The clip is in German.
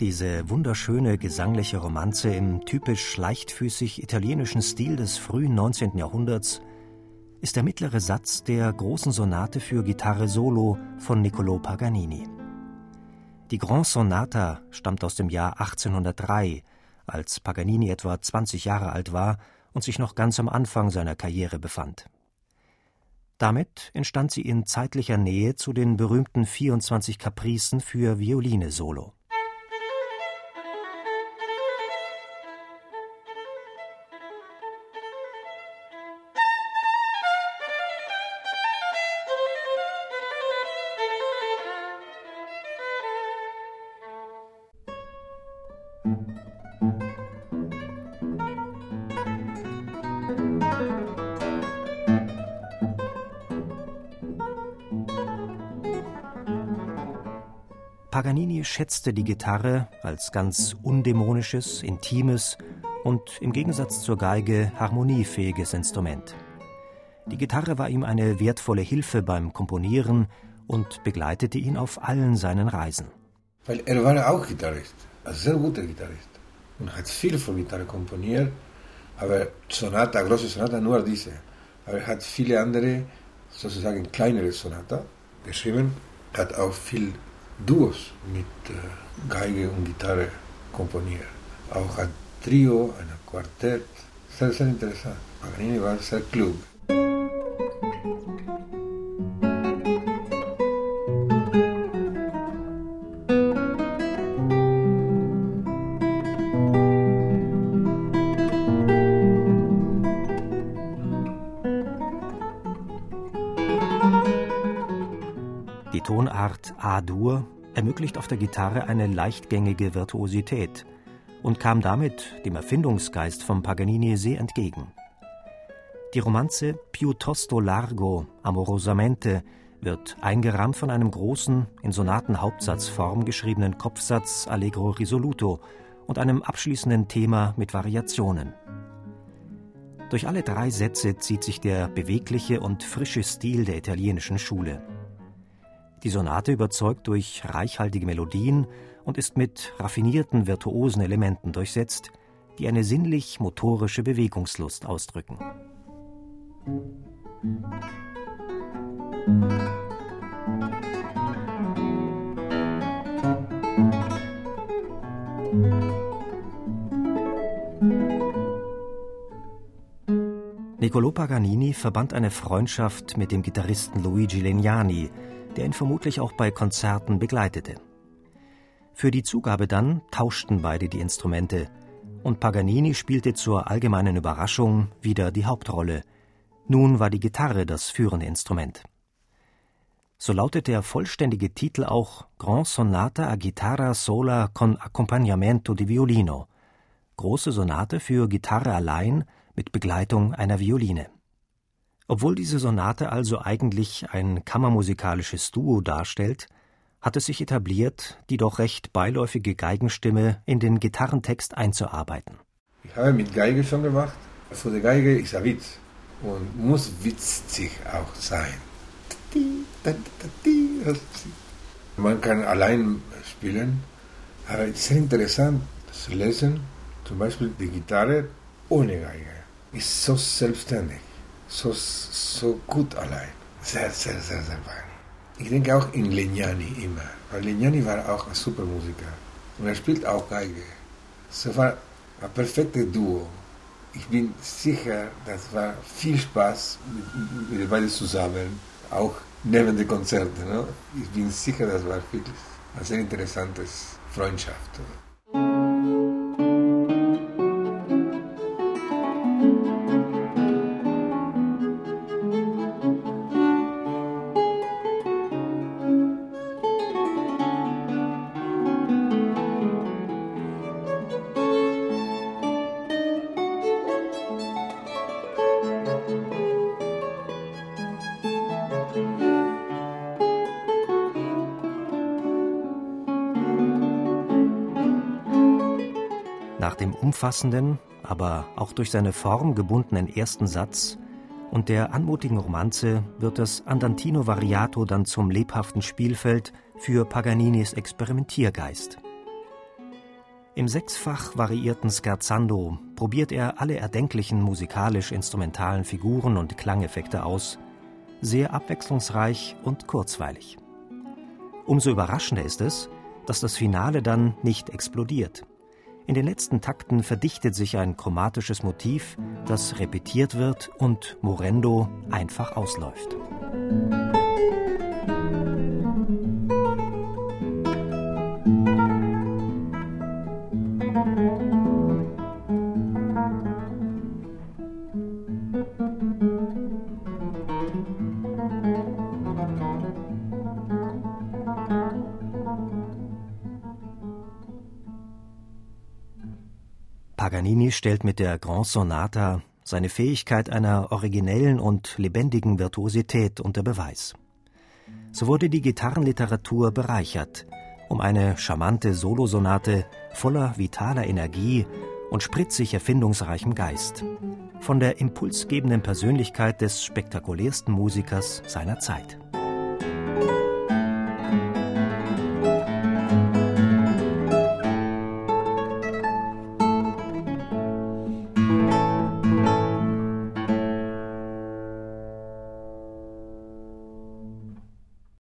Diese wunderschöne gesangliche Romanze im typisch leichtfüßig italienischen Stil des frühen 19. Jahrhunderts ist der mittlere Satz der großen Sonate für Gitarre Solo von Niccolò Paganini. Die Grand Sonata stammt aus dem Jahr 1803, als Paganini etwa 20 Jahre alt war und sich noch ganz am Anfang seiner Karriere befand. Damit entstand sie in zeitlicher Nähe zu den berühmten 24 Kapricen für Violine Solo. Paganini schätzte die Gitarre als ganz undämonisches, intimes und im Gegensatz zur Geige harmoniefähiges Instrument. Die Gitarre war ihm eine wertvolle Hilfe beim Komponieren und begleitete ihn auf allen seinen Reisen. Weil er war auch Gitarrist, ein sehr guter Gitarrist und hat viel für Gitarre komponiert, aber Sonata, große Sonata, nur diese. Aber er hat viele andere, sozusagen kleinere Sonata geschrieben, hat auch viel Duos mit äh, Geige und Gitarre komponiert. Auch ein Trio, ein Quartett. Sehr, sehr interessant. Paganini war sehr klug. Die Tonart A-Dur ermöglicht auf der Gitarre eine leichtgängige Virtuosität und kam damit dem Erfindungsgeist von Paganini sehr entgegen. Die Romanze Piuttosto largo, amorosamente wird eingerahmt von einem großen, in Sonatenhauptsatzform geschriebenen Kopfsatz Allegro risoluto und einem abschließenden Thema mit Variationen. Durch alle drei Sätze zieht sich der bewegliche und frische Stil der italienischen Schule. Die Sonate überzeugt durch reichhaltige Melodien und ist mit raffinierten virtuosen Elementen durchsetzt, die eine sinnlich-motorische Bewegungslust ausdrücken. Niccolò Paganini verband eine Freundschaft mit dem Gitarristen Luigi Legnani, der ihn vermutlich auch bei Konzerten begleitete. Für die Zugabe dann tauschten beide die Instrumente, und Paganini spielte zur allgemeinen Überraschung wieder die Hauptrolle. Nun war die Gitarre das führende Instrument. So lautet der vollständige Titel auch Grand Sonata a Chitarra sola con accompagnamento di violino, große Sonate für Gitarre allein mit Begleitung einer Violine. Obwohl diese Sonate also eigentlich ein kammermusikalisches Duo darstellt, hat es sich etabliert, die doch recht beiläufige Geigenstimme in den Gitarrentext einzuarbeiten. Ich habe mit Geige schon gemacht. Für die Geige ist ein Witz und muss witzig auch sein. Man kann allein spielen, aber es ist interessant zu lesen, zum Beispiel die Gitarre ohne Geige ist so selbstständig, so, so gut allein. Sehr, sehr, sehr, sehr fein. Ich denke auch in Legnani immer, weil Legnani war auch ein super Musiker und er spielt auch Geige. Es war ein perfektes Duo. Ich bin sicher, das war viel Spaß mit, mit den beiden zusammen, auch neben den Konzerten. Ne? Ich bin sicher, das war wirklich eine sehr interessante Freundschaft. Nach dem umfassenden, aber auch durch seine Form gebundenen ersten Satz und der anmutigen Romanze wird das Andantino Variato dann zum lebhaften Spielfeld für Paganinis Experimentiergeist. Im sechsfach variierten Scherzando probiert er alle erdenklichen musikalisch-instrumentalen Figuren und Klangeffekte aus, sehr abwechslungsreich und kurzweilig. Umso überraschender ist es, dass das Finale dann nicht explodiert. In den letzten Takten verdichtet sich ein chromatisches Motiv, das repetiert wird und Morendo einfach ausläuft. Paganini stellt mit der Grand Sonata seine Fähigkeit einer originellen und lebendigen Virtuosität unter Beweis. So wurde die Gitarrenliteratur bereichert um eine charmante Solosonate voller vitaler Energie und spritzig erfindungsreichem Geist, von der impulsgebenden Persönlichkeit des spektakulärsten Musikers seiner Zeit.